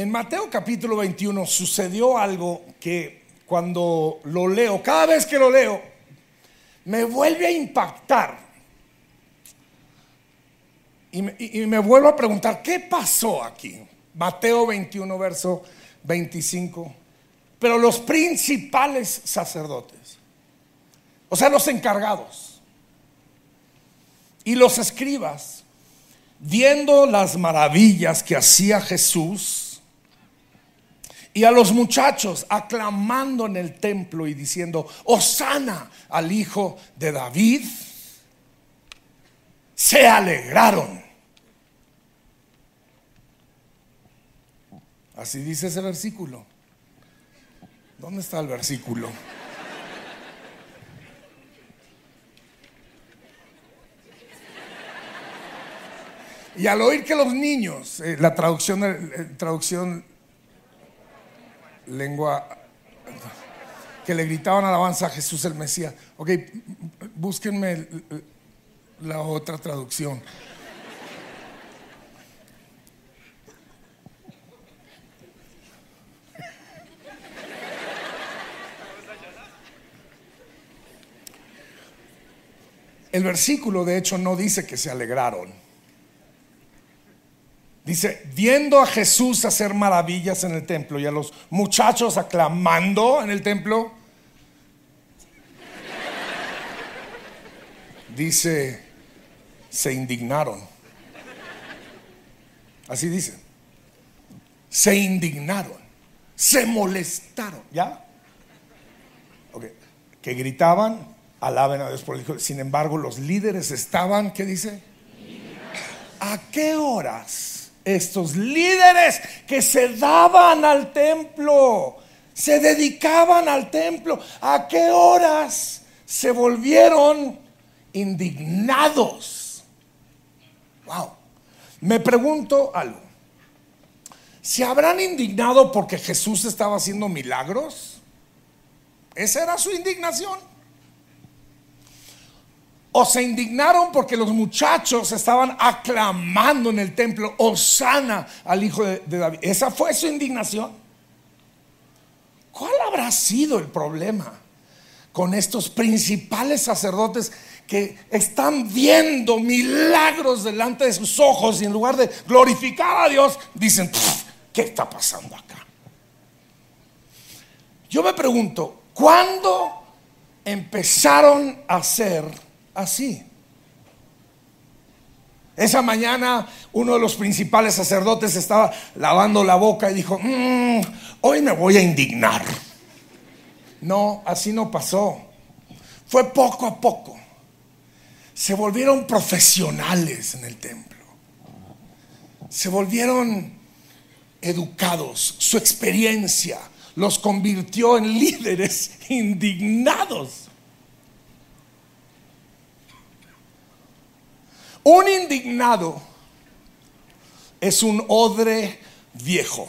En Mateo capítulo 21 sucedió algo que cuando lo leo, cada vez que lo leo, me vuelve a impactar. Y me, vuelvo a preguntar, ¿qué pasó aquí? Mateo 21, verso 25. Pero los principales sacerdotes, o sea, los encargados y los escribas, viendo las maravillas que hacía Jesús y a los muchachos aclamando en el templo y diciendo, Osana al hijo de David, se alegraron. Así dice ese versículo. ¿Dónde está el versículo? Y al oír que los niños, eh, la traducción, traducción lengua, que le gritaban alabanza a Jesús el Mesías. Ok, búsquenme la otra traducción. El versículo de hecho no dice que se alegraron. Dice, viendo a Jesús hacer maravillas en el templo y a los muchachos aclamando en el templo, dice, se indignaron. Así dice. Se indignaron, se molestaron, ¿ya? Okay. Que gritaban, alaben a Dios por el Hijo. Sin embargo, los líderes estaban, ¿qué dice? ¿A qué horas estos líderes que se daban al templo, se dedicaban al templo, a qué horas se volvieron indignados? Wow. Me pregunto algo. ¿Se habrán indignado porque Jesús estaba haciendo milagros? ¿Esa era su indignación? O se indignaron porque los muchachos estaban aclamando en el templo, Osana al hijo de, de, David. ¿Esa fue su indignación? ¿Cuál habrá sido el problema con estos principales sacerdotes que están viendo milagros delante de sus ojos y en lugar de glorificar a Dios, dicen, ¿qué está pasando acá? Yo me pregunto, ¿cuándo empezaron a ser así. Esa mañana uno de los principales sacerdotes estaba lavando la boca y dijo, mmm, hoy me voy a indignar. No, así no pasó. Fue poco a poco. Se volvieron profesionales en el templo. Se volvieron educados. Su experiencia los convirtió en líderes indignados. Un indignado es un odre viejo.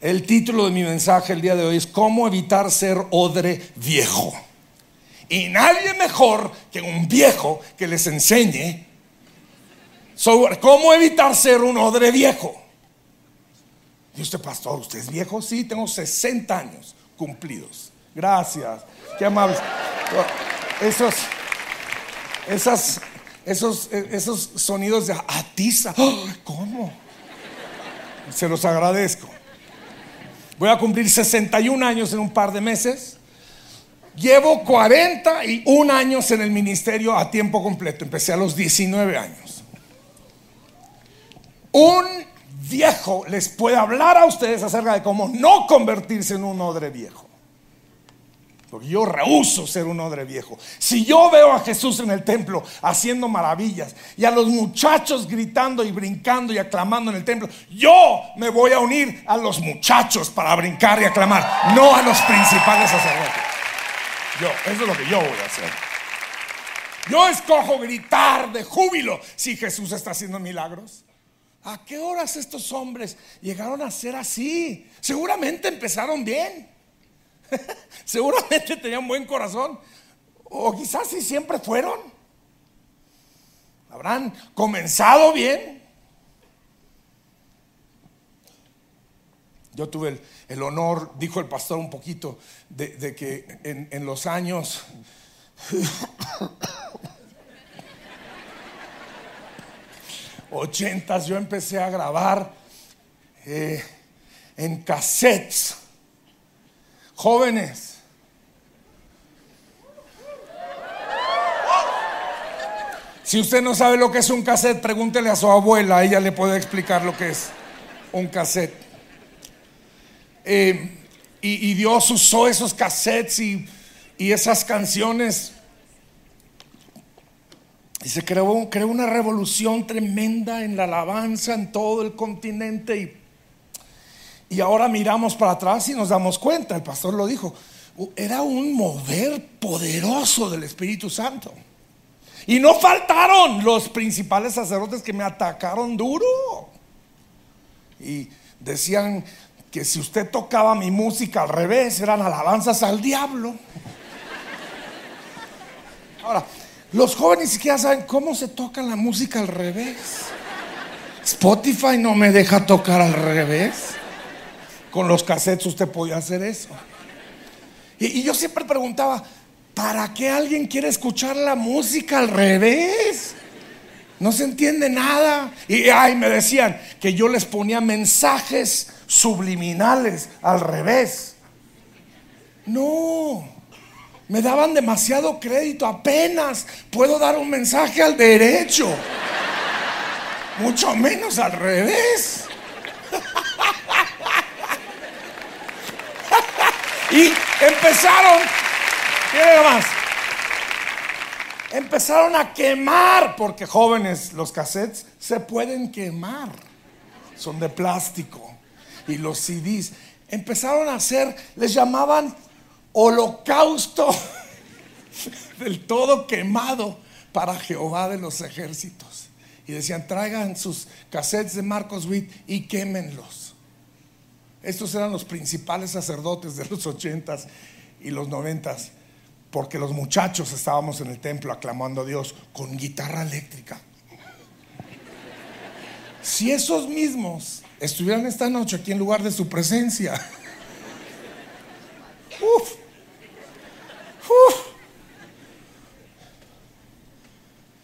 El título de mi mensaje el día de hoy es ¿Cómo evitar ser odre viejo? Y nadie mejor que un viejo que les enseñe sobre cómo evitar ser un odre viejo. Y usted, pastor, ¿usted es viejo? Sí, tengo 60 años cumplidos. Gracias. Qué amables. Esos, esas esos, esos sonidos de atiza. ¿Cómo? Se los agradezco. Voy a cumplir 61 años en un par de meses. Llevo 41 años en el ministerio a tiempo completo. Empecé a los 19 años. Un viejo les puede hablar a ustedes acerca de cómo no convertirse en un odre viejo. Porque yo rehuso ser un odre viejo. Si yo veo a Jesús en el templo haciendo maravillas y a los muchachos gritando y brincando y aclamando en el templo, yo me voy a unir a los muchachos para brincar y aclamar, no a los principales sacerdotes. Yo, eso es lo que yo voy a hacer. Yo escojo gritar de júbilo si Jesús está haciendo milagros. ¿A qué horas estos hombres llegaron a ser así? Seguramente empezaron bien. Seguramente tenían buen corazón. O quizás si siempre fueron. Habrán comenzado bien. Yo tuve el, honor, dijo el pastor un poquito, de, que en, los años... ochentas yo empecé a grabar eh, en cassettes. Jóvenes, Si usted no sabe lo que es un cassette, pregúntele a su abuela, ella le puede explicar lo que es un cassette. Eh, y, Dios usó esos cassettes y, esas canciones. Y se creó, creó, una revolución tremenda en la alabanza en todo el continente. Y, y ahora miramos para atrás y nos damos cuenta, el pastor lo dijo, era un mover poderoso del Espíritu Santo. Y no faltaron los principales sacerdotes que me atacaron duro. Y decían que si usted tocaba mi música al revés, eran alabanzas al diablo. Ahora, los jóvenes ni siquiera saben cómo se toca la música al revés. Spotify no me deja tocar al revés. Con los cassettes usted podía hacer eso. Y, y yo siempre preguntaba, ¿Para qué alguien quiere escuchar la música al revés? No se entiende nada. Y ay, me decían que yo les ponía mensajes subliminales al revés. No, me daban demasiado crédito. Apenas puedo dar un mensaje al derecho. Mucho menos al revés. y empezaron más? Empezaron a quemar, porque jóvenes, los cassettes se pueden quemar. Son de plástico. Y los CDs empezaron a hacer, les llamaban holocausto del todo quemado para Jehová de los ejércitos. Y decían, traigan sus cassettes de Marcos Witt y quémenlos. Estos eran los principales sacerdotes de los ochentas y los noventas porque los muchachos estábamos en el templo aclamando a Dios con guitarra eléctrica. Si esos mismos estuvieran esta noche aquí en lugar de su presencia, uf, uf,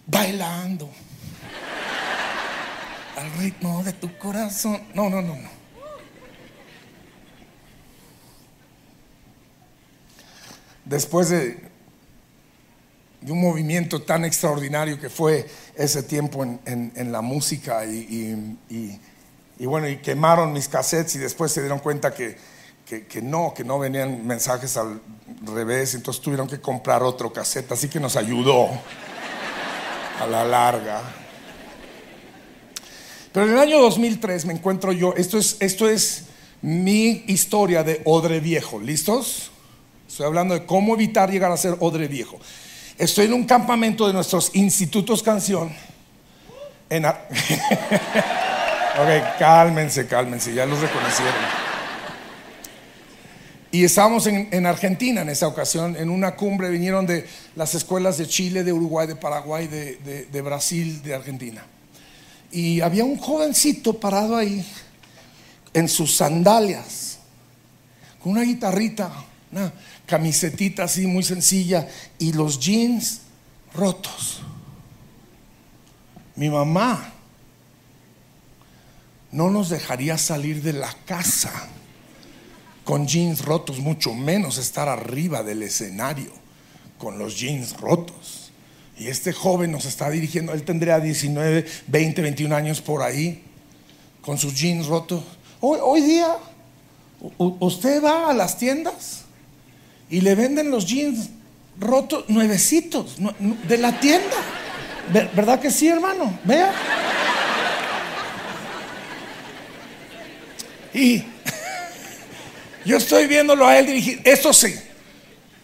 bailando al ritmo de tu corazón. No, no, no, no. Después de, un movimiento tan extraordinario que fue ese tiempo en, la música y, bueno, y quemaron mis cassettes y después se dieron cuenta que, no, que no venían mensajes al revés, entonces tuvieron que comprar otro cassette, así que nos ayudó a la larga. Pero en el año 2003 me encuentro yo, esto es, esto es mi historia de Odre Viejo, ¿listos? Estoy hablando de cómo evitar llegar a ser odre viejo. Estoy en un campamento de nuestros institutos canción. En ok, cálmense, cálmense, ya los reconocieron. Y estábamos en, Argentina en esa ocasión, en una cumbre, vinieron de las escuelas de Chile, de Uruguay, de Paraguay, de, de Brasil, de Argentina. Y había un jovencito parado ahí en sus sandalias, con una guitarrita, una camisetita así muy sencilla y los jeans rotos. Mi mamá no nos dejaría salir de la casa con jeans rotos, mucho menos estar arriba del escenario con los jeans rotos. Y este joven nos está dirigiendo, él tendría 19, 20, 21 años por ahí, con sus jeans rotos. Hoy, hoy día, ¿usted va a las tiendas? Y le venden los jeans rotos, nuevecitos, de la tienda. ¿Verdad que sí, hermano? Vea. Y yo estoy viéndolo a él dirigir. Eso sí,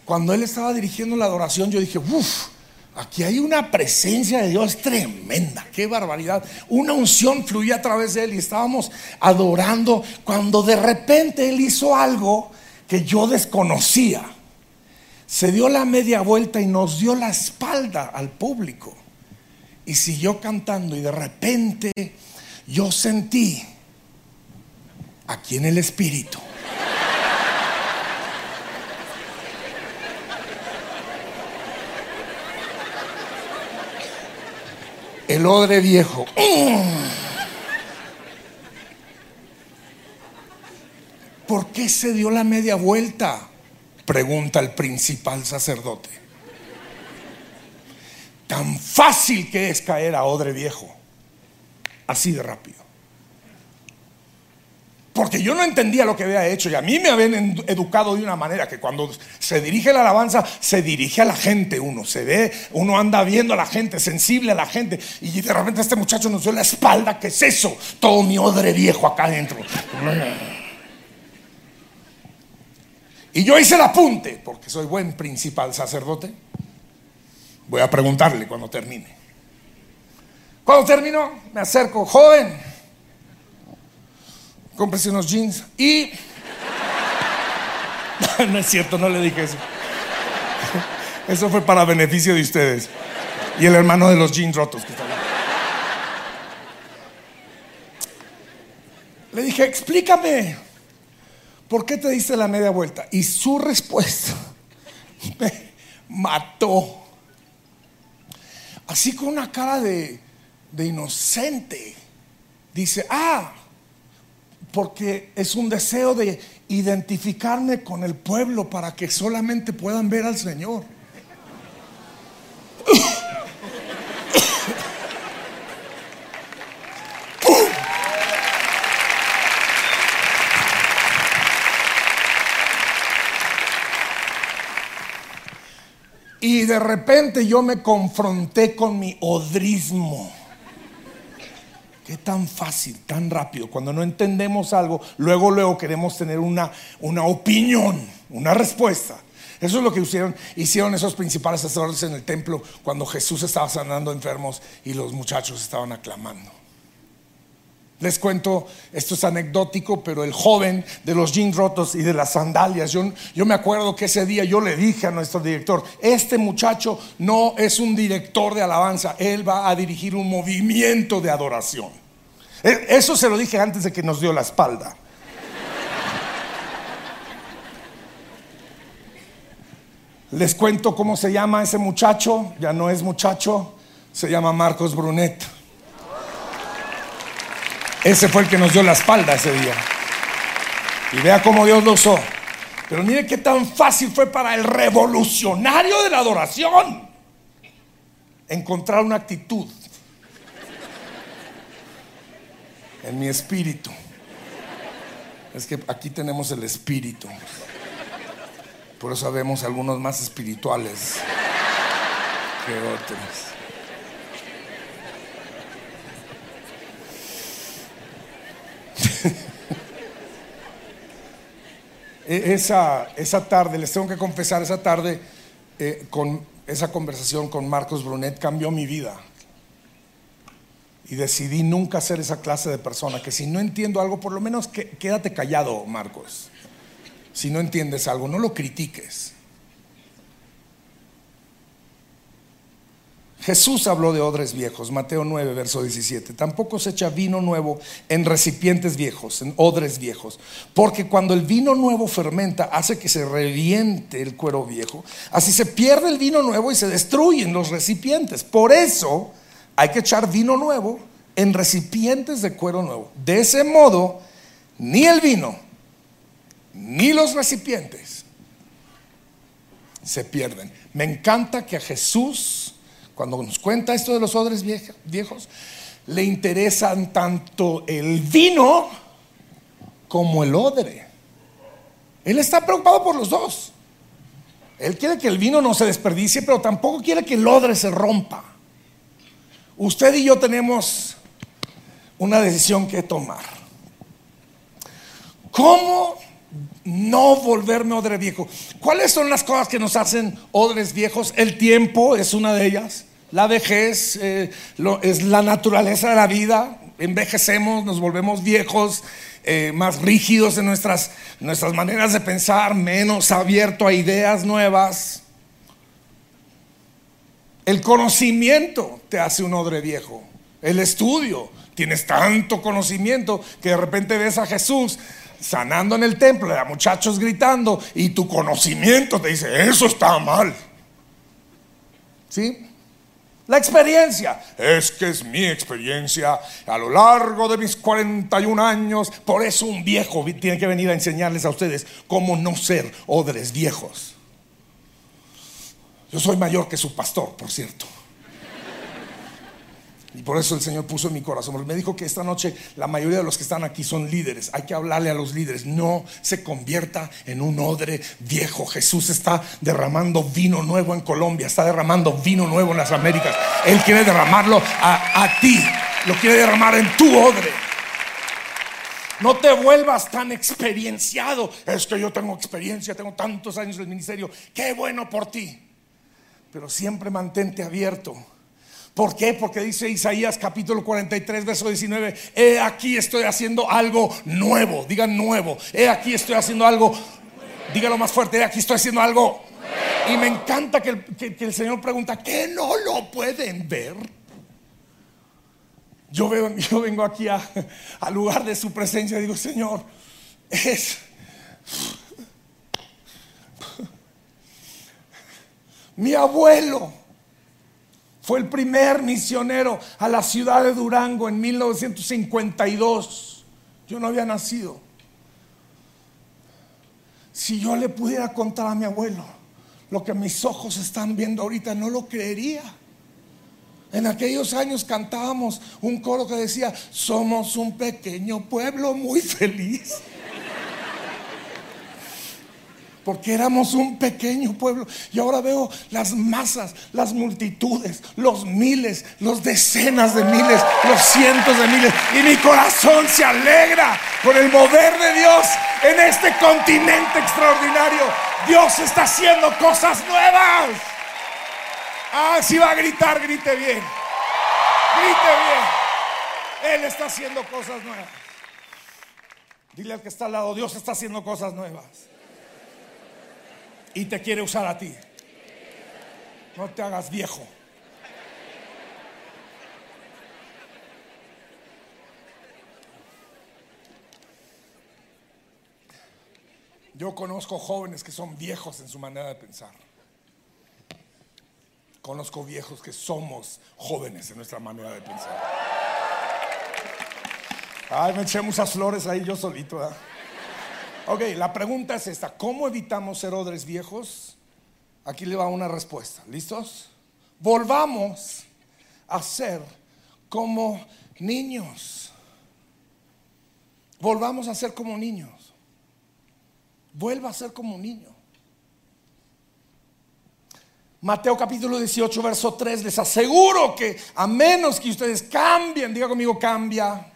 cuando él estaba dirigiendo la adoración, yo dije, uff, aquí hay una presencia de Dios tremenda, qué barbaridad. Una unción fluía a través de él y estábamos adorando cuando de repente él hizo algo que yo desconocía. Se dio la media vuelta y nos dio la espalda al público. Y siguió cantando y de repente yo sentí aquí en el espíritu. El odre viejo. ¿Por qué se dio la media vuelta? Pregunta el principal sacerdote. Tan fácil que es caer a odre viejo. Así de rápido. Porque yo no entendía lo que había hecho y a mí me habían educado de una manera que cuando se dirige la alabanza, se dirige a la gente uno, se ve, uno anda viendo a la gente, sensible a la gente y de repente este muchacho nos dio la espalda, ¿qué es eso? Todo mi odre viejo acá adentro. Y yo hice el apunte, porque soy buen principal sacerdote. Voy a preguntarle cuando termine. Cuando terminó, me acerco, joven, cómprese unos jeans y... no es cierto, no le dije eso. Eso fue para beneficio de ustedes. Y el hermano de los jeans rotos que está Le dije, explícame. ¿Por qué te diste la media vuelta? Y su respuesta me mató. Así con una cara de, de inocente. Dice, ah, porque es un deseo de identificarme con el pueblo para que solamente puedan ver al Señor. De repente yo me confronté con mi odrismo. Qué tan fácil, tan rápido. Cuando no entendemos algo, luego, luego queremos tener una, una opinión, una respuesta. Eso es lo que hicieron, hicieron esos principales sacerdotes en el templo cuando Jesús estaba sanando enfermos y los muchachos estaban aclamando. Les cuento, esto es anecdótico, pero el joven de los jeans rotos y de las sandalias, yo, yo, me acuerdo que ese día yo le dije a nuestro director, este muchacho no es un director de alabanza, él va a dirigir un movimiento de adoración. E, eso se lo dije antes de que nos dio la espalda. Les cuento cómo se llama ese muchacho, ya no es muchacho, se llama Marcos Brunet. Ese fue el que nos dio la espalda ese día. Y vea cómo Dios lo usó. Pero mire qué tan fácil fue para el revolucionario de la adoración encontrar una actitud en mi espíritu. Es que aquí tenemos el espíritu. Por eso vemos algunos más espirituales que otros. Esa, esa tarde, les tengo que confesar, esa tarde, eh, con esa conversación con Marcos Brunet cambió mi vida. Y decidí nunca ser esa clase de persona que si no entiendo algo, por lo menos quédate callado, Marcos. Si no entiendes algo, no lo critiques. Jesús habló de odres viejos, Mateo 9, verso 17. Tampoco se echa vino nuevo en recipientes viejos, en odres viejos, porque cuando el vino nuevo fermenta, hace que se reviente el cuero viejo. Así se pierde el vino nuevo y se destruyen los recipientes. Por eso hay que echar vino nuevo en recipientes de cuero nuevo. De ese modo, ni el vino, ni los recipientes se pierden. Me encanta que a Jesús cuando nos cuenta esto de los odres viejos, le interesan tanto el vino como el odre. Él está preocupado por los dos. Él quiere que el vino no se desperdicie, pero tampoco quiere que el odre se rompa. Usted y yo tenemos una decisión que tomar. ¿Cómo no volverme odre viejo. ¿Cuáles son las cosas que nos hacen odres viejos? El tiempo es una de ellas. La vejez eh, es la naturaleza de la vida. Envejecemos, nos volvemos viejos, eh, más rígidos en nuestras, maneras de pensar, menos abierto a ideas nuevas. El conocimiento te hace un odre viejo. El estudio Tienes tanto conocimiento que de repente ves a Jesús sanando en el templo, a muchachos gritando y tu conocimiento te dice, eso está mal. ¿Sí? La experiencia. Es que es mi experiencia a lo largo de mis 41 años. Por eso un viejo tiene que venir a enseñarles a ustedes cómo no ser odres viejos. Yo soy mayor que su pastor, por cierto. Y por eso el Señor puso en mi corazón. Me dijo que esta noche la mayoría de los que están aquí son líderes. Hay que hablarle a los líderes. No se convierta en un odre viejo. Jesús está derramando vino nuevo en Colombia. Está derramando vino nuevo en las Américas. Él quiere derramarlo a, a ti. Lo quiere derramar en tu odre. No te vuelvas tan experienciado. Es que yo tengo experiencia, tengo tantos años en el ministerio. Qué bueno por ti. Pero siempre mantente abierto ¿Por qué? Porque dice Isaías capítulo 43, verso 19, he aquí estoy haciendo algo nuevo, digan nuevo, he aquí estoy haciendo algo, dígalo más fuerte, he aquí estoy haciendo algo. Y me encanta que el, Señor pregunta, ¿qué no lo pueden ver? Yo, veo, yo vengo aquí al lugar de su presencia y digo, Señor, es... Mi abuelo fue el primer misionero a la ciudad de Durango en 1952. Yo no había nacido. Si yo le pudiera contar a mi abuelo lo que mis ojos están viendo ahorita, no lo creería. En aquellos años cantábamos un coro que decía, somos un pequeño pueblo muy feliz porque éramos un pequeño pueblo. Y ahora veo las masas, las multitudes, los miles, los decenas de miles, los cientos de miles. Y mi corazón se alegra por el mover de Dios en este continente extraordinario. Dios está haciendo cosas nuevas. Ah, si va a gritar, grite bien. Grite bien. Él está haciendo cosas nuevas. Dile al que está al lado, Dios está haciendo cosas nuevas y te quiere usar a ti. No te hagas viejo. Yo conozco jóvenes que son viejos en su manera de pensar. Conozco viejos que somos jóvenes en nuestra manera de pensar. Ay, me eché muchas flores ahí yo solito. Ok, la pregunta es esta, ¿cómo evitamos ser odres viejos? Aquí le va una respuesta, ¿listos? Volvamos a ser como niños. Volvamos a ser como niños. Vuelva a ser como niño. Mateo capítulo 18, verso 3, les aseguro que a menos que ustedes cambien, diga conmigo, cambia.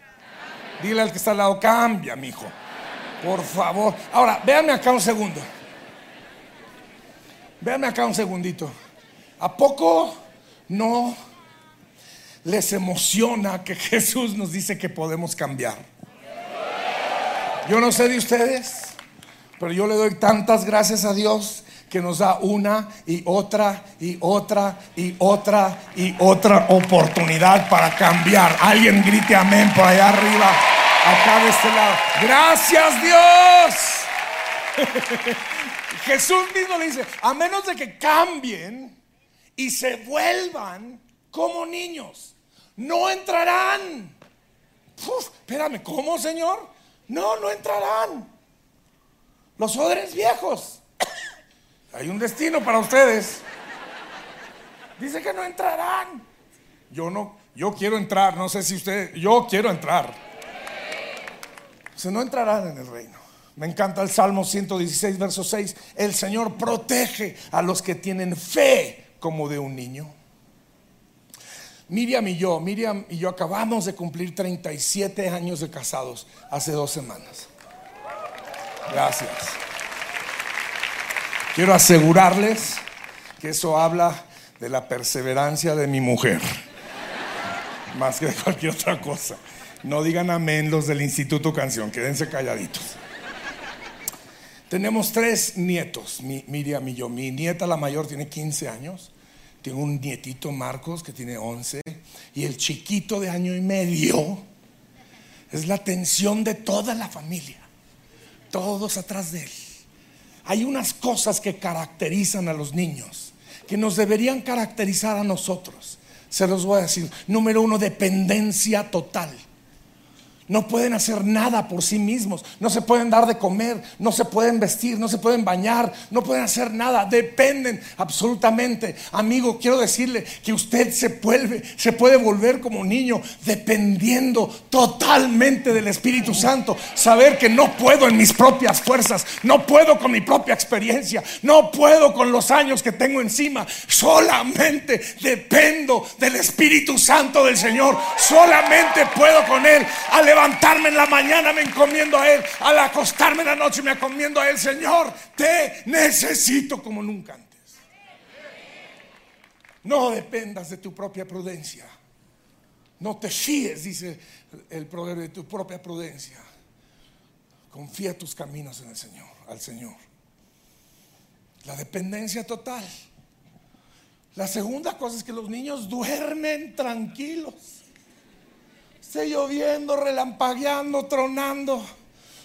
Dile al que está al lado, cambia, mi hijo. Por favor. Ahora, véanme acá un segundo. Véanme acá un segundito. ¿A poco no les emociona que Jesús nos dice que podemos cambiar? Yo no sé de ustedes, pero yo le doy tantas gracias a Dios que nos da una y otra y otra y otra y otra oportunidad para cambiar. Alguien grite amén por allá arriba acá de este lado. Gracias Dios. Jesús mismo le dice, a menos de que cambien y se vuelvan como niños, no entrarán. espérame, ¿cómo, Señor? No, no entrarán. Los odres viejos. Hay un destino para ustedes. Dice que no entrarán. Yo no, yo quiero entrar, no sé si ustedes, yo quiero entrar no entrarán en el reino. Me encanta el Salmo 116, verso 6. El Señor protege a los que tienen fe como de un niño. Miriam y yo, Miriam y yo acabamos de cumplir 37 años de casados hace dos semanas. Gracias. Quiero asegurarles que eso habla de la perseverancia de mi mujer, más que de cualquier otra cosa. No digan amén los del Instituto Canción, quédense calladitos. Tenemos tres nietos, Miriam y yo. Mi nieta, la mayor, tiene 15 años. Tengo un nietito, Marcos, que tiene 11. Y el chiquito de año y medio es la atención de toda la familia. Todos atrás de él. Hay unas cosas que caracterizan a los niños, que nos deberían caracterizar a nosotros. Se los voy a decir. Número uno, dependencia total. No pueden hacer nada por sí mismos, no se pueden dar de comer, no se pueden vestir, no se pueden bañar, no pueden hacer nada, dependen absolutamente. Amigo, quiero decirle que usted se vuelve, se puede volver como niño dependiendo totalmente del Espíritu Santo, saber que no puedo en mis propias fuerzas, no puedo con mi propia experiencia, no puedo con los años que tengo encima, solamente dependo del Espíritu Santo del Señor, solamente puedo con él levantarme en la mañana me encomiendo a Él. Al acostarme en la noche me encomiendo a Él. Señor, te necesito como nunca antes. No dependas de tu propia prudencia. No te fíes, dice el proverbio, de tu propia prudencia. Confía tus caminos en el Señor, al Señor. La dependencia total. La segunda cosa es que los niños duermen tranquilos lloviendo, relampagueando, tronando,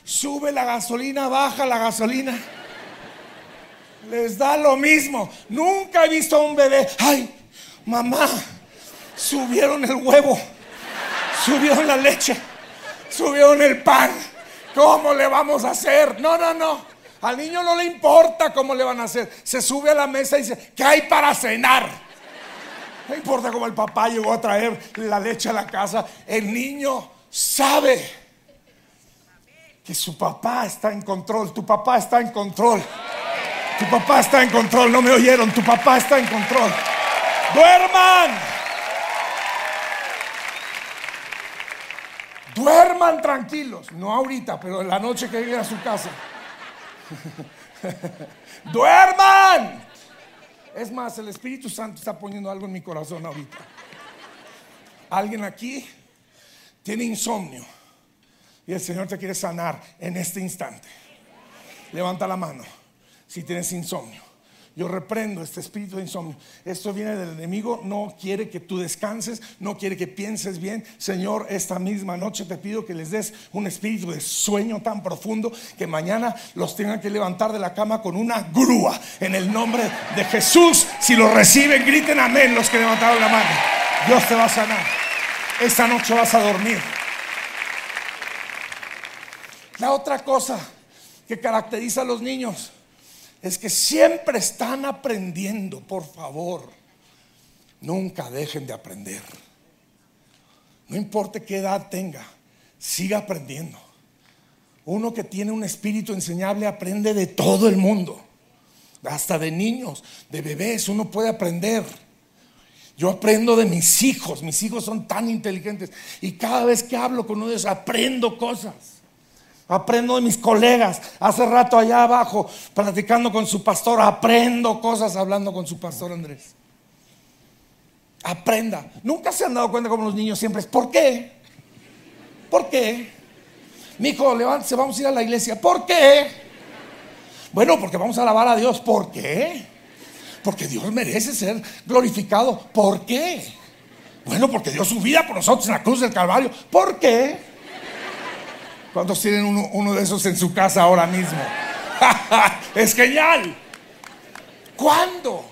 sube la gasolina, baja la gasolina. Les da lo mismo. Nunca he visto a un bebé. Ay, mamá, subieron el huevo, subieron la leche, subieron el pan. ¿Cómo le vamos a hacer? No, no, no. Al niño no le importa cómo le van a hacer. Se sube a la mesa y dice, ¿qué hay para cenar? No importa cómo el papá llegó a traer la leche a la casa, el niño sabe que su papá está en control, tu papá está en control. Tu papá está en control, no me oyeron, tu papá está en control. Duerman. Duerman tranquilos, no ahorita, pero en la noche que lleguen a su casa. Duerman. Es más, el Espíritu Santo está poniendo algo en mi corazón ahorita. Alguien aquí tiene insomnio y el Señor te quiere sanar en este instante. Levanta la mano si tienes insomnio. Yo reprendo este espíritu de insomnio. Esto viene del enemigo. No quiere que tú descanses. No quiere que pienses bien. Señor, esta misma noche te pido que les des un espíritu de sueño tan profundo que mañana los tengan que levantar de la cama con una grúa. En el nombre de Jesús. Si lo reciben, griten amén los que levantaron la mano. Dios te va a sanar. Esta noche vas a dormir. La otra cosa que caracteriza a los niños es que siempre están aprendiendo, por favor. Nunca dejen de aprender. No importa qué edad tenga, siga aprendiendo. Uno que tiene un espíritu enseñable aprende de todo el mundo, hasta de niños, de bebés, uno puede aprender. Yo aprendo de mis hijos, mis hijos son tan inteligentes y cada vez que hablo con ellos aprendo cosas. Aprendo de mis colegas. Hace rato allá abajo, platicando con su pastor, aprendo cosas hablando con su pastor Andrés. Aprenda. Nunca se han dado cuenta como los niños siempre es, ¿por qué? ¿Por qué? Mi hijo, levántese, vamos a ir a la iglesia. ¿Por qué? Bueno, porque vamos a alabar a Dios. ¿Por qué? Porque Dios merece ser glorificado. ¿Por qué? Bueno, porque dio su vida por nosotros en la cruz del Calvario. ¿Por qué? ¿Cuántos tienen uno, de esos en su casa ahora mismo? es genial. ¿Cuándo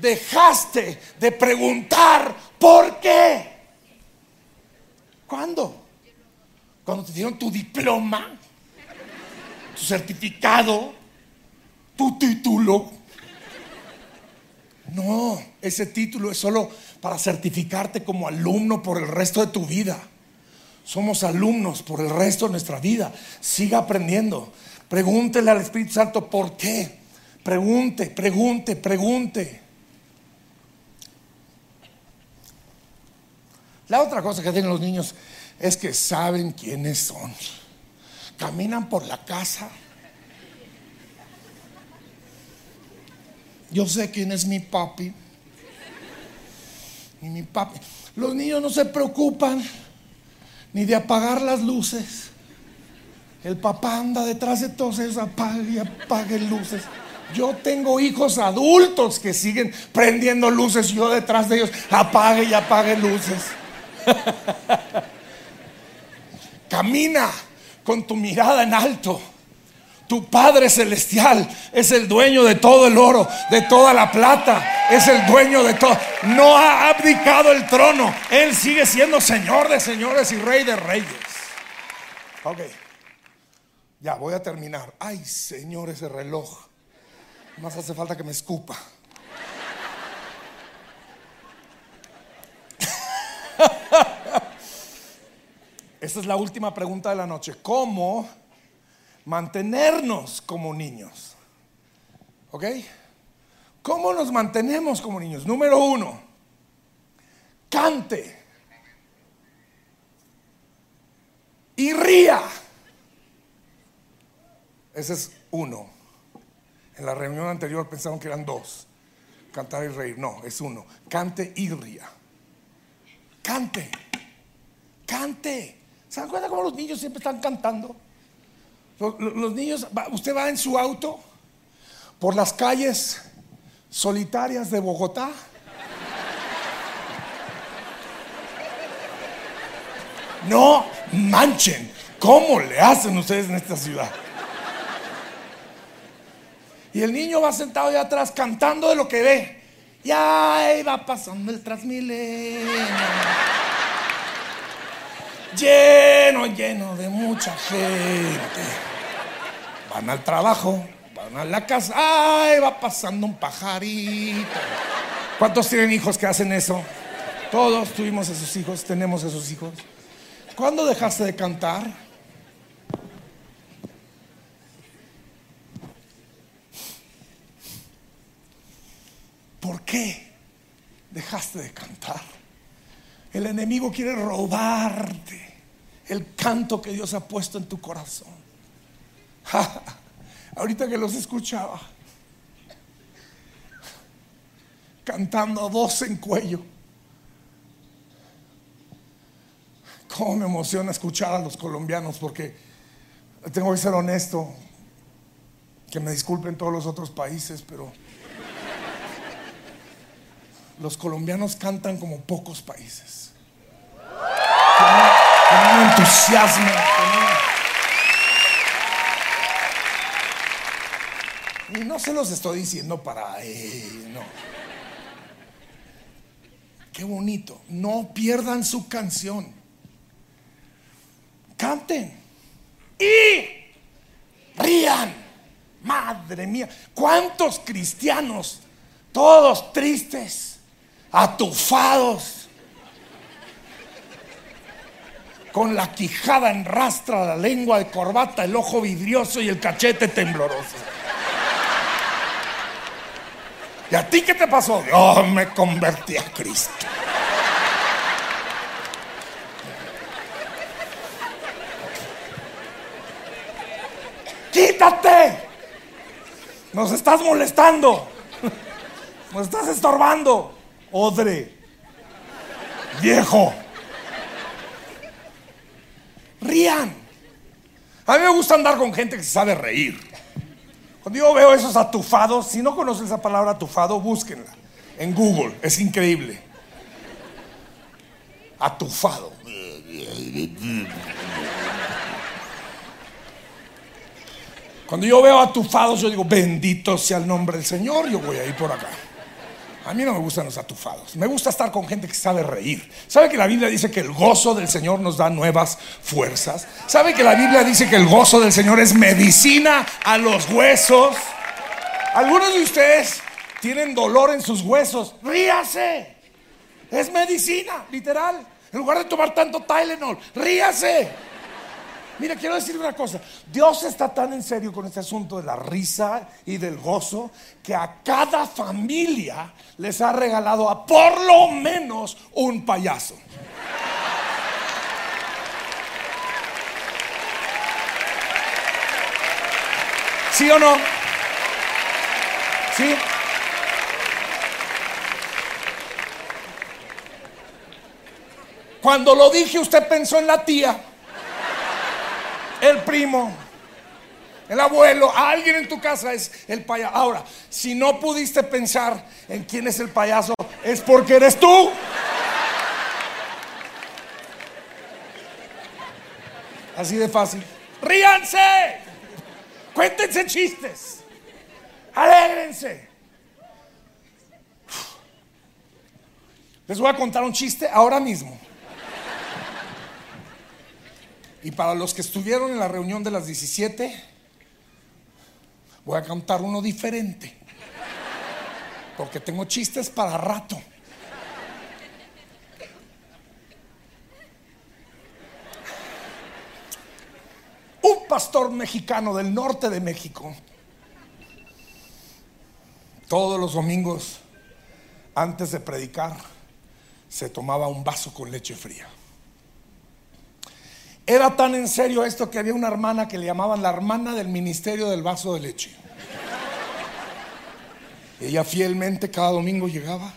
dejaste de preguntar por qué? ¿Cuándo? Cuando te dieron tu diploma, tu certificado, tu título. No, ese título es solo para certificarte como alumno por el resto de tu vida. Somos alumnos por el resto de nuestra vida. Siga aprendiendo. Pregúntele al Espíritu Santo por qué. Pregunte, pregunte, pregunte. La otra cosa que tienen los niños es que saben quiénes son. Caminan por la casa. Yo sé quién es mi papi. Y mi papi. Los niños no se preocupan ni de apagar las luces. El papá anda detrás de todos ellos, apague y apague luces. Yo tengo hijos adultos que siguen prendiendo luces yo detrás de ellos apague y apague luces. Camina con tu mirada en alto. Tu Padre Celestial es el dueño de todo el oro, de toda la plata, es el dueño de todo. No ha abdicado el trono. Él sigue siendo Señor de señores y Rey de reyes. Ok, ya voy a terminar. Ay, Señor, ese reloj. Más hace falta que me escupa. Esta es la última pregunta de la noche. ¿Cómo mantenernos como niños? ¿Ok? ¿Cómo nos mantenemos como niños? Número uno, cante y ría. Ese es uno. En la reunión anterior pensaron que eran dos. Cantar y reír. No, es uno. Cante y ría. Cante. Cante. ¿Se dan cuenta cómo los niños siempre están cantando? Los, niños, usted va en su auto por las calles solitarias de Bogotá. No manchen. ¿Cómo le hacen ustedes en esta ciudad? Y el niño va sentado allá atrás cantando de lo que ve. Y ahí va pasando el transmilenio. Lleno, lleno de mucha gente. Van al trabajo, van a la casa. Ay, va pasando un pajarito. ¿Cuántos tienen hijos que hacen eso? Todos tuvimos esos hijos, tenemos esos hijos. ¿Cuándo dejaste de cantar? ¿Por qué dejaste de cantar? El enemigo quiere robarte el canto que Dios ha puesto en tu corazón. Ahorita que los escuchaba, cantando a voz en cuello. Cómo me emociona escuchar a los colombianos porque tengo que ser honesto, que me disculpen todos los otros países, pero los colombianos cantan como pocos países. Con, entusiasmo. Y no se los estoy diciendo para... no. Qué bonito. No pierdan su canción. Canten. Y rían. Madre mía. ¿Cuántos cristianos? Todos tristes atufados, con la quijada en rastra, la lengua de corbata, el ojo vidrioso y el cachete tembloroso. ¿Y a ti qué te pasó? Yo me convertí a Cristo. Quítate. Nos estás molestando. Nos estás estorbando odre, viejo. Rían. A mí me gusta andar con gente que sabe reír. Cuando yo veo esos atufados, si no conoces esa palabra atufado, búsquenla en Google, es increíble. Atufado. Cuando yo veo atufados, yo digo, bendito sea el nombre del Señor, yo voy a ir por acá. A mí no me gustan los atufados. Me gusta estar con gente que sabe reír. ¿Sabe que la Biblia dice que el gozo del Señor nos da nuevas fuerzas? ¿Sabe que la Biblia dice que el gozo del Señor es medicina a los huesos? Algunos de ustedes tienen dolor en sus huesos. Ríase. Es medicina, literal. En lugar de tomar tanto Tylenol, ríase. Mira, quiero decir una cosa. Dios está tan en serio con este asunto de la risa y del gozo que a cada familia les ha regalado a por lo menos un payaso. ¿Sí o no? ¿Sí? Cuando lo dije, usted pensó en la tía el primo, El abuelo, alguien en tu casa es el payaso. Ahora, si no pudiste pensar en quién es el payaso, es porque eres tú. Así de fácil. Ríanse. Cuéntense chistes. Alégrense. Les voy a contar un chiste ahora mismo. Y para los que estuvieron en la reunión de las 17, voy a contar uno diferente. Porque tengo chistes para rato. Un pastor mexicano del norte de México, todos los domingos, antes de predicar, se tomaba un vaso con leche fría. Era tan en serio esto que había una hermana que le llamaban la hermana del ministerio del vaso de leche. Ella fielmente cada domingo llegaba,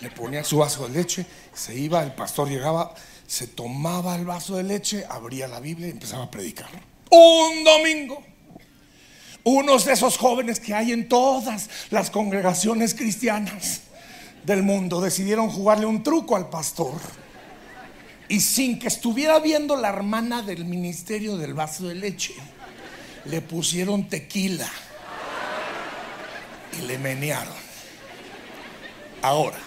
le ponía su vaso de leche, se iba, el pastor llegaba, se tomaba el vaso de leche, abría la Biblia y empezaba a predicar. Un domingo. Unos de esos jóvenes que hay en todas las congregaciones cristianas del mundo decidieron jugarle un truco al pastor y sin que estuviera viendo la hermana del ministerio del vaso de leche, le pusieron tequila y le menearon. Ahora,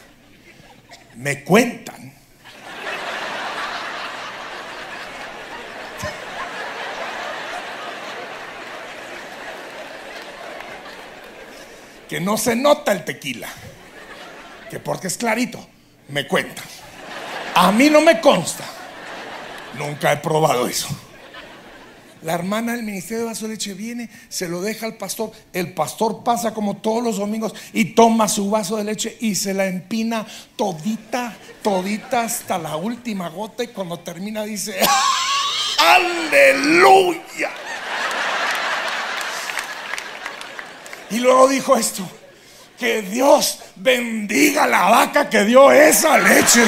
me cuentan que no se nota el tequila, que porque es clarito, me cuentan. A mí no me consta. Nunca he probado eso. La hermana del ministerio de vaso de leche viene, se lo deja al pastor. El pastor pasa como todos los domingos y toma su vaso de leche y se la empina todita, todita hasta la última gota. Y cuando termina dice: ¡Aleluya! Y luego dijo esto: Que Dios bendiga la vaca que dio esa leche.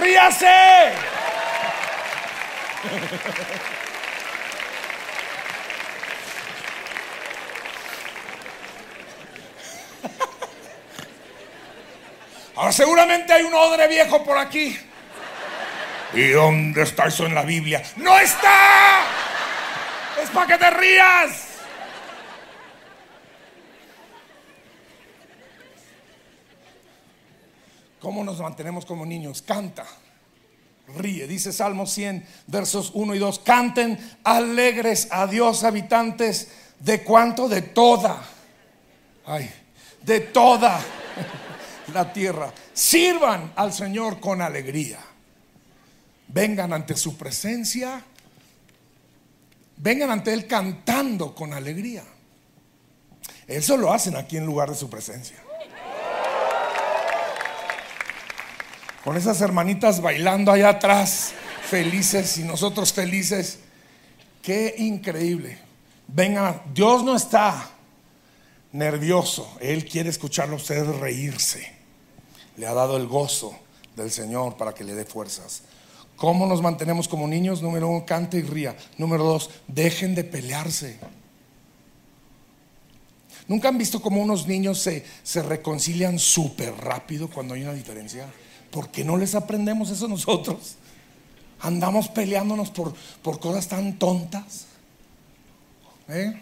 ¡Ríase! Ahora seguramente hay un odre viejo por aquí. ¿Y dónde está eso en la Biblia? ¡No está! Es para que te rías. ¿Cómo nos mantenemos como niños? Canta, ríe. Dice Salmo 100, versos 1 y 2. Canten alegres a Dios, habitantes de cuánto? De toda. Ay, de toda la tierra. Sirvan al Señor con alegría. Vengan ante su presencia. Vengan ante Él cantando con alegría. Eso lo hacen aquí en lugar de su presencia. Con esas hermanitas bailando allá atrás, felices y nosotros felices. Qué increíble. Venga, Dios no está nervioso, Él quiere escucharlo a usted reírse. Le ha dado el gozo del Señor para que le dé fuerzas. ¿Cómo nos mantenemos como niños? Número uno, cante y ría. Número dos, dejen de pelearse. ¿Nunca han visto cómo unos niños se, se reconcilian súper rápido cuando hay una diferencia? ¿Por qué no les aprendemos eso nosotros? Andamos peleándonos por, por cosas tan tontas. ¿Eh?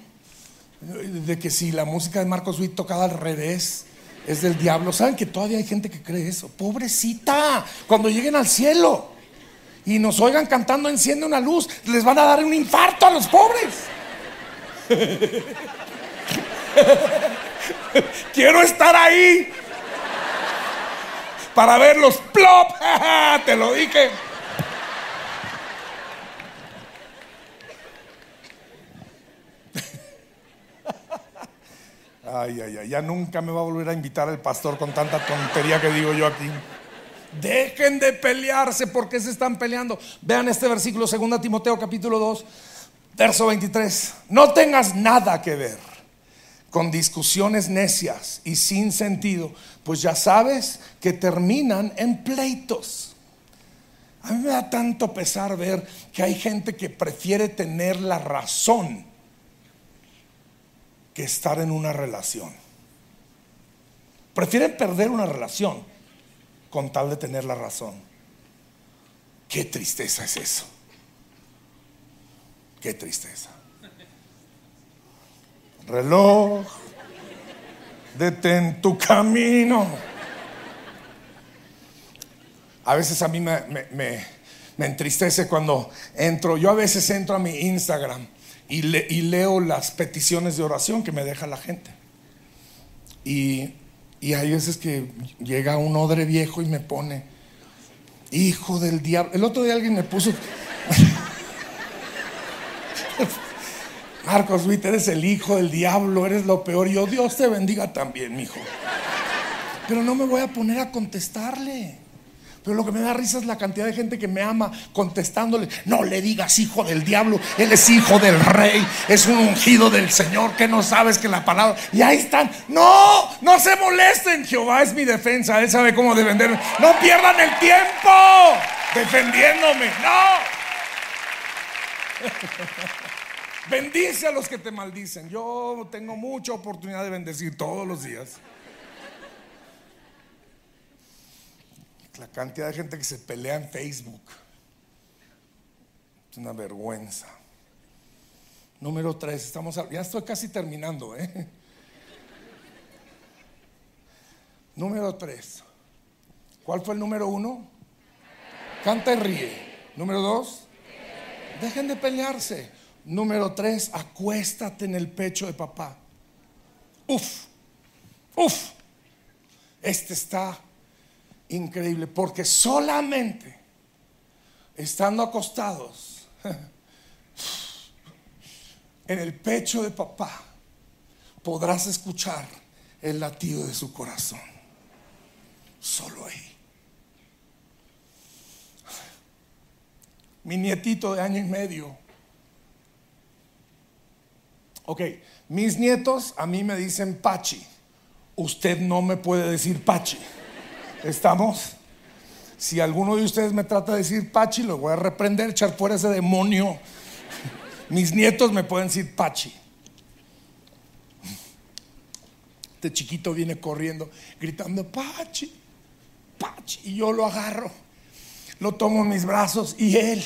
De que si la música de Marcos Witt tocada al revés es del diablo. ¿Saben que todavía hay gente que cree eso? Pobrecita, cuando lleguen al cielo y nos oigan cantando Enciende una luz, les van a dar un infarto a los pobres. Quiero estar ahí para verlos plop. Te lo dije. Ay, ay, ay, ya nunca me va a volver a invitar el pastor con tanta tontería que digo yo aquí. Dejen de pelearse porque se están peleando. Vean este versículo, 2 Timoteo capítulo 2, verso 23. No tengas nada que ver con discusiones necias y sin sentido, pues ya sabes que terminan en pleitos. A mí me da tanto pesar ver que hay gente que prefiere tener la razón que estar en una relación. Prefieren perder una relación con tal de tener la razón. Qué tristeza es eso. Qué tristeza. Reloj, detén tu camino. A veces a mí me, entristece cuando entro, yo a veces entro a mi Instagram y, leo las peticiones de oración que me deja la gente. Y, y hay veces que llega un odre viejo y me pone, hijo del diablo. El otro día alguien me puso... Marcos Witt, eres el hijo del diablo, eres lo peor. Yo, Dios te bendiga también, mi hijo. Pero no me voy a poner a contestarle. Pero lo que me da risa es la cantidad de gente que me ama contestándole, no le digas hijo del diablo, él es hijo del rey, es un ungido del Señor, que no sabes que la palabra... Y ahí están, no, no se molesten, Jehová es mi defensa, él sabe cómo defenderme. No pierdan el tiempo defendiéndome, no. Bendice a los que te maldicen. Yo tengo mucha oportunidad de bendecir todos los días. La cantidad de gente que se pelea en Facebook. Es una vergüenza. Número tres, estamos, ya estoy casi terminando, ¿eh? Número tres. ¿Cuál fue el número uno? Canta y ríe. Número dos, dejen de pelearse. Número tres, acuéstate en el pecho de papá. Uf, uf. Este está increíble, porque solamente estando acostados en el pecho de papá podrás escuchar el latido de su corazón. Solo ahí. Mi nietito de año y medio. Ok, mis nietos a mí me dicen Pachi. Usted no me puede decir Pachi. ¿Estamos? Si alguno de ustedes me trata de decir Pachi, lo voy a reprender, echar fuera ese demonio. Mis nietos me pueden decir Pachi. Este chiquito viene corriendo, gritando Pachi, Pachi. Y yo lo agarro, lo tomo en mis brazos y él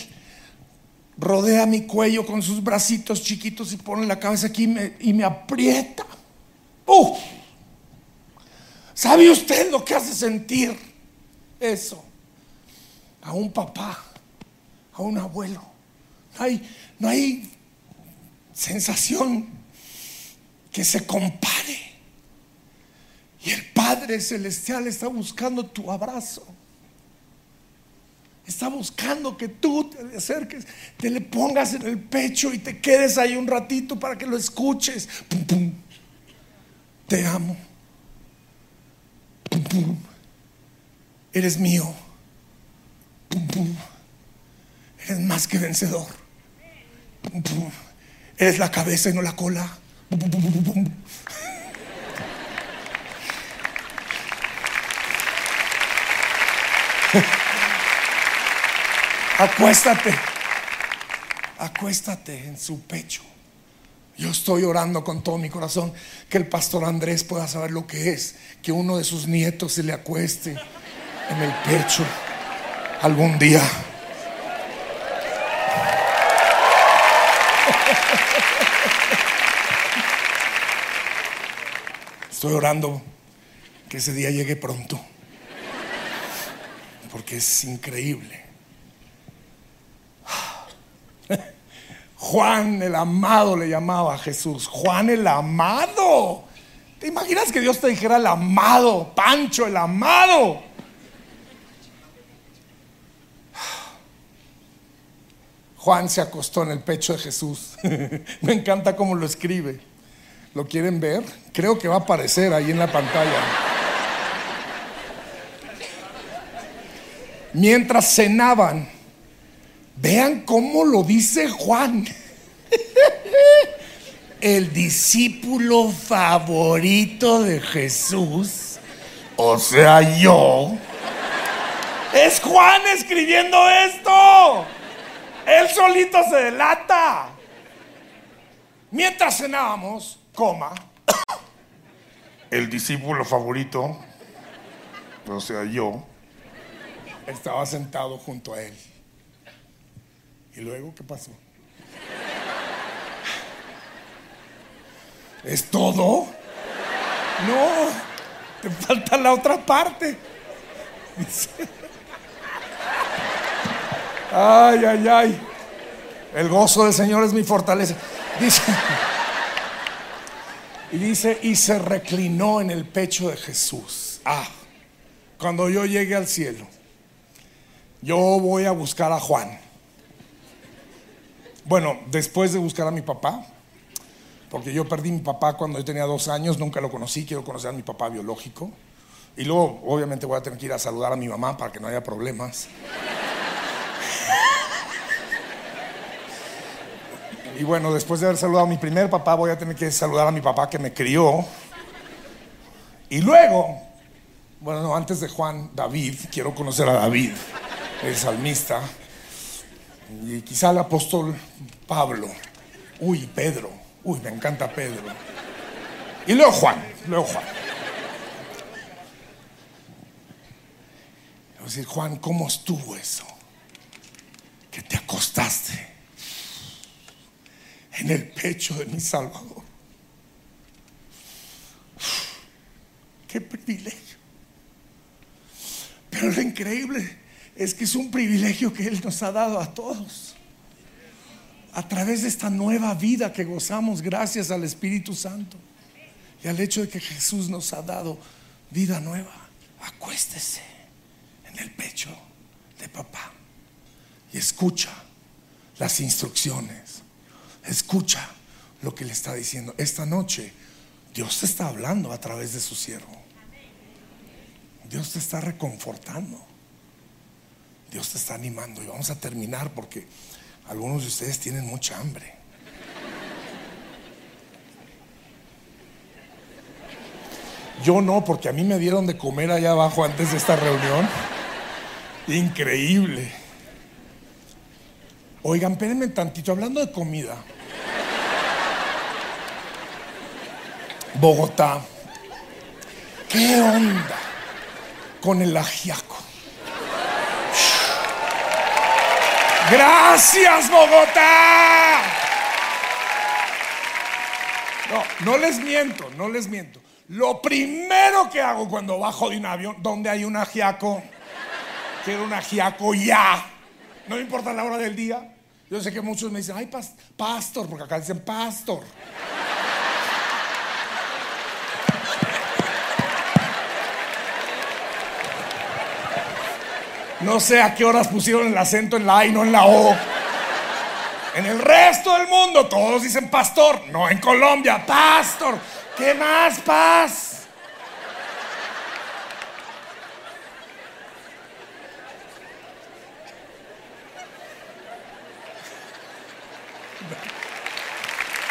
rodea mi cuello con sus bracitos chiquitos y pone la cabeza aquí y me, aprieta. ¡Uf! ¿Sabe usted lo que hace sentir eso? A un papá, a un abuelo. No hay, no hay sensación que se compare. Y el Padre Celestial está buscando tu abrazo. Está buscando que tú te acerques, te le pongas en el pecho y te quedes ahí un ratito para que lo escuches. Te amo. Eres mío. Eres más que vencedor. Eres la cabeza y no la cola. Acuéstate. Acuéstate en su pecho. Yo estoy orando con todo mi corazón que el pastor Andrés pueda saber lo que es que uno de sus nietos se le acueste en el pecho algún día. Estoy orando que ese día llegue pronto, porque es increíble Juan el amado le llamaba a Jesús. Juan el amado. ¿Te imaginas que Dios te dijera el amado? Pancho el amado. Juan se acostó en el pecho de Jesús. Me encanta cómo lo escribe. ¿Lo quieren ver? Creo que va a aparecer ahí en la pantalla. Mientras cenaban, Vean cómo lo dice Juan. El discípulo favorito de Jesús, o sea, yo, Es Juan escribiendo esto. Él solito se delata. Mientras cenábamos, coma, el discípulo favorito, o sea, yo, estaba sentado junto a él. ¿Y luego qué pasó? ¿Es todo? No, te falta la otra parte. Ay, ay, ay. El gozo del Señor es mi fortaleza. Dice, y dice, y se reclinó en el pecho de Jesús. Ah, cuando yo llegue al cielo, yo voy a buscar a Juan. Bueno, después de buscar a mi papá, porque yo perdí a mi papá cuando yo tenía dos años, nunca lo conocí, quiero conocer a mi papá biológico. Y luego, obviamente, voy a tener que ir a saludar a mi mamá para que no haya problemas. Y bueno, después de haber saludado a mi primer papá, voy a tener que saludar a mi papá que me crió. Y luego, bueno, antes de Juan, David, quiero conocer a David, el salmista. Y quizá el apóstol Pablo. Uy, Pedro. Uy, me encanta Pedro. Y luego Juan, luego Juan. Voy a decir, Juan, ¿cómo estuvo eso? Que te acostaste en el pecho de mi Salvador. Qué privilegio. Pero lo increíble es que es un privilegio que Él nos ha dado a todos a través de esta nueva vida que gozamos gracias al Espíritu Santo y al hecho de que Jesús nos ha dado vida nueva. Acuéstese en el pecho de papá y escucha las instrucciones. Escucha lo que le está diciendo. Esta noche Dios te está hablando a través de su siervo. Dios te está reconfortando. Dios te está animando. Y vamos a terminar porque algunos de ustedes tienen mucha hambre. Yo no, porque a mí me dieron de comer allá abajo antes de esta reunión. Increíble. Oigan, espérenme tantito, hablando de comida. Bogotá. ¿Qué onda con el ajiaco? Gracias, Bogotá. No, no les miento, no les miento. Lo primero que hago cuando bajo de un avión donde hay un ajiaco, quiero un ajiaco ya. No me importa la hora del día. Yo sé que muchos me dicen, ay, pastor, porque acá dicen pastor. No sé a qué horas pusieron el acento en la A y no en la O. En el resto del mundo todos dicen pastor, no en Colombia, pastor. ¿Qué más paz?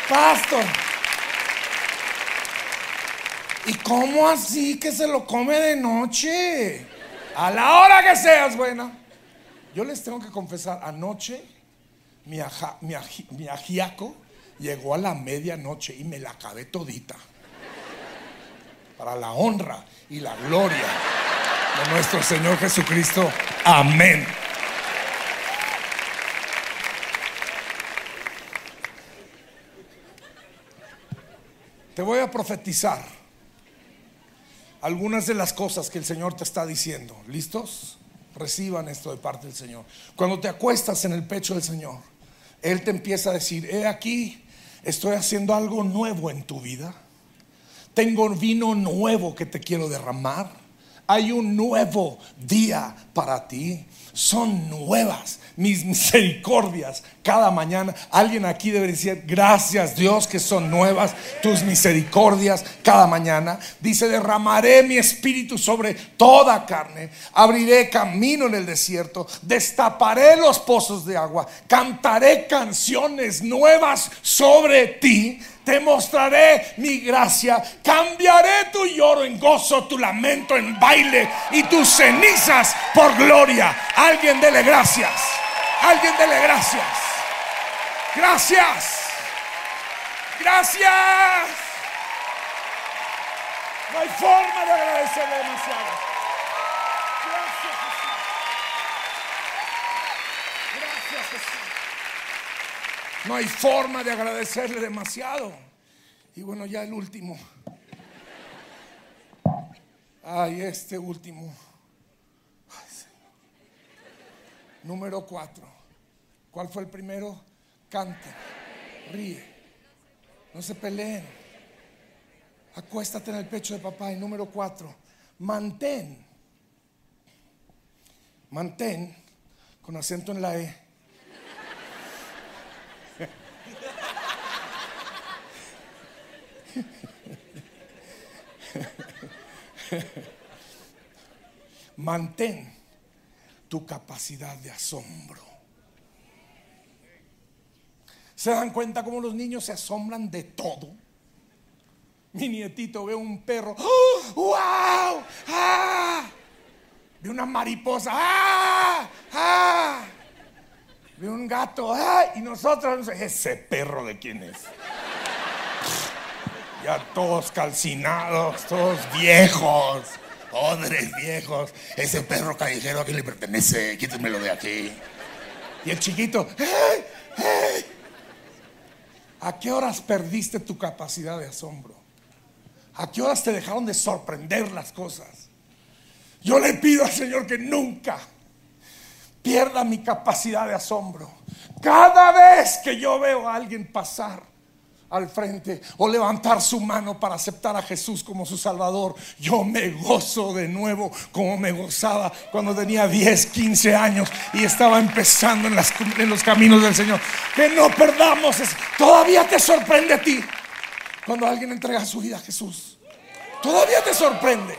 Pastor. ¿Y cómo así que se lo come de noche? A la hora que seas buena. Yo les tengo que confesar, anoche mi, ajiaco llegó a la medianoche y me la acabé todita. Para la honra y la gloria de nuestro Señor Jesucristo. Amén. Te voy a profetizar algunas de las cosas que el Señor te está diciendo. ¿Listos? Reciban esto de parte del Señor. Cuando te acuestas en el pecho del Señor, Él te empieza a decir, he aquí, estoy haciendo algo nuevo en tu vida. Tengo vino nuevo que te quiero derramar. Hay un nuevo día para ti. Son nuevas mis misericordias cada mañana. Alguien aquí debe decir, gracias Dios que son nuevas tus misericordias cada mañana. Dice, derramaré mi espíritu sobre toda carne, abriré camino en el desierto, destaparé los pozos de agua, cantaré canciones nuevas sobre ti te mostraré mi gracia, cambiaré tu lloro en gozo, tu lamento en baile y tus cenizas por gloria. Alguien dele gracias, alguien dele gracias. Gracias, gracias. No hay forma de agradecerle demasiado. Gracias, Jesús. Gracias, Jesús. No hay forma de agradecerle demasiado. Y bueno, ya el último. Ay, este último. Ay, Número cuatro. ¿Cuál fue el primero? Cante, ríe, no se peleen. Acuéstate en el pecho de papá. Y número cuatro, mantén, mantén, con acento en la E. Mantén tu capacidad de asombro. ¿Se dan cuenta cómo los niños se asombran de todo? Mi nietito ve un perro, ¡Oh! ¡wow! ¡Ah! Ve una mariposa, ¡ah! ¡ah! Ve un gato, ¡ah! Y nosotros, ese perro de quién es. Ya todos calcinados, todos viejos, odres viejos. Ese perro callejero a quién le pertenece, quítemelo de aquí. Y el chiquito, ¡ay! ¡ay! ¿A qué horas perdiste tu capacidad de asombro? ¿A qué horas te dejaron de sorprender las cosas? Yo le pido al Señor que nunca pierda mi capacidad de asombro. Cada vez que yo veo a alguien pasar al frente o levantar su mano para aceptar a Jesús como su Salvador, yo me gozo de nuevo como me gozaba cuando tenía 10, 15 años y estaba empezando en, las- los caminos del Señor. Que no perdamos, todavía te sorprende a ti cuando alguien entrega su vida a Jesús. Todavía te sorprende.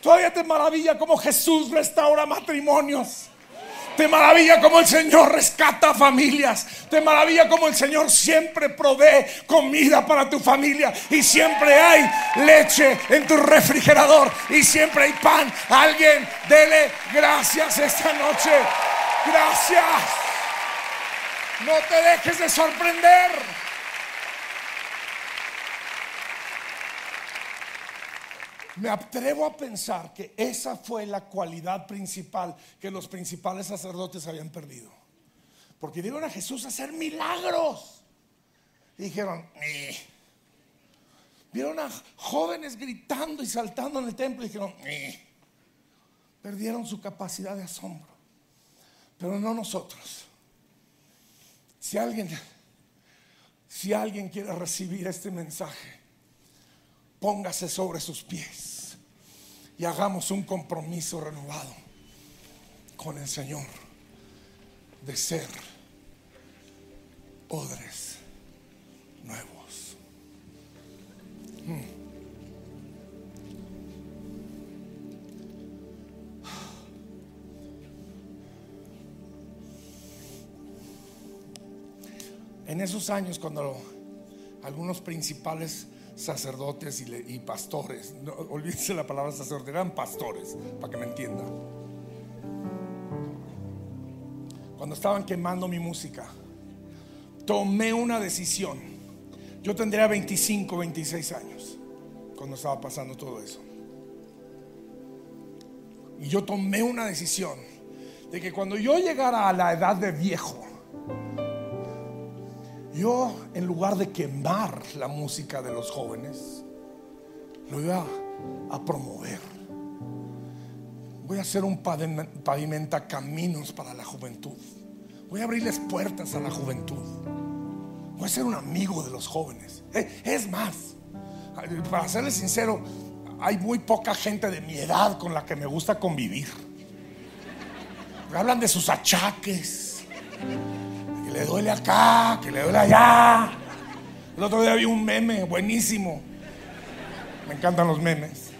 Todavía te maravilla como Jesús restaura matrimonios. Te maravilla como el Señor rescata familias. Te maravilla como el Señor siempre provee comida para tu familia. Y siempre hay leche en tu refrigerador. Y siempre hay pan. Alguien, dele gracias esta noche. Gracias. No te dejes de sorprender. Me atrevo a pensar que esa fue la cualidad principal que los principales sacerdotes habían perdido. Porque vieron a Jesús hacer milagros. Y dijeron, "Ni". vieron a jóvenes gritando y saltando en el templo y dijeron, "Ni". perdieron su capacidad de asombro. Pero no nosotros. Si alguien, si alguien quiere recibir este mensaje, póngase sobre sus pies y hagamos un compromiso renovado con el Señor de ser odres nuevos. Mm. En esos años cuando algunos principales sacerdotes y, pastores, olvídense la palabra sacerdote, eran pastores, para que me entienda. Cuando estaban quemando mi música, tomé una decisión. Yo tendría 25, 26 años cuando estaba pasando todo eso. Y yo tomé una decisión de que cuando yo llegara a la edad de viejo, yo, en lugar de quemar la música de los jóvenes, lo iba a promover. Voy a hacer un pavim- pavimenta caminos para la juventud. Voy a abrirles puertas a la juventud. Voy a ser un amigo de los jóvenes. Eh, Es más, para serles sincero, hay muy poca gente de mi edad con la que me gusta convivir. Hablan de sus achaques que le duele acá, que le duele allá. El otro día vi un meme buenísimo. Me encantan los memes.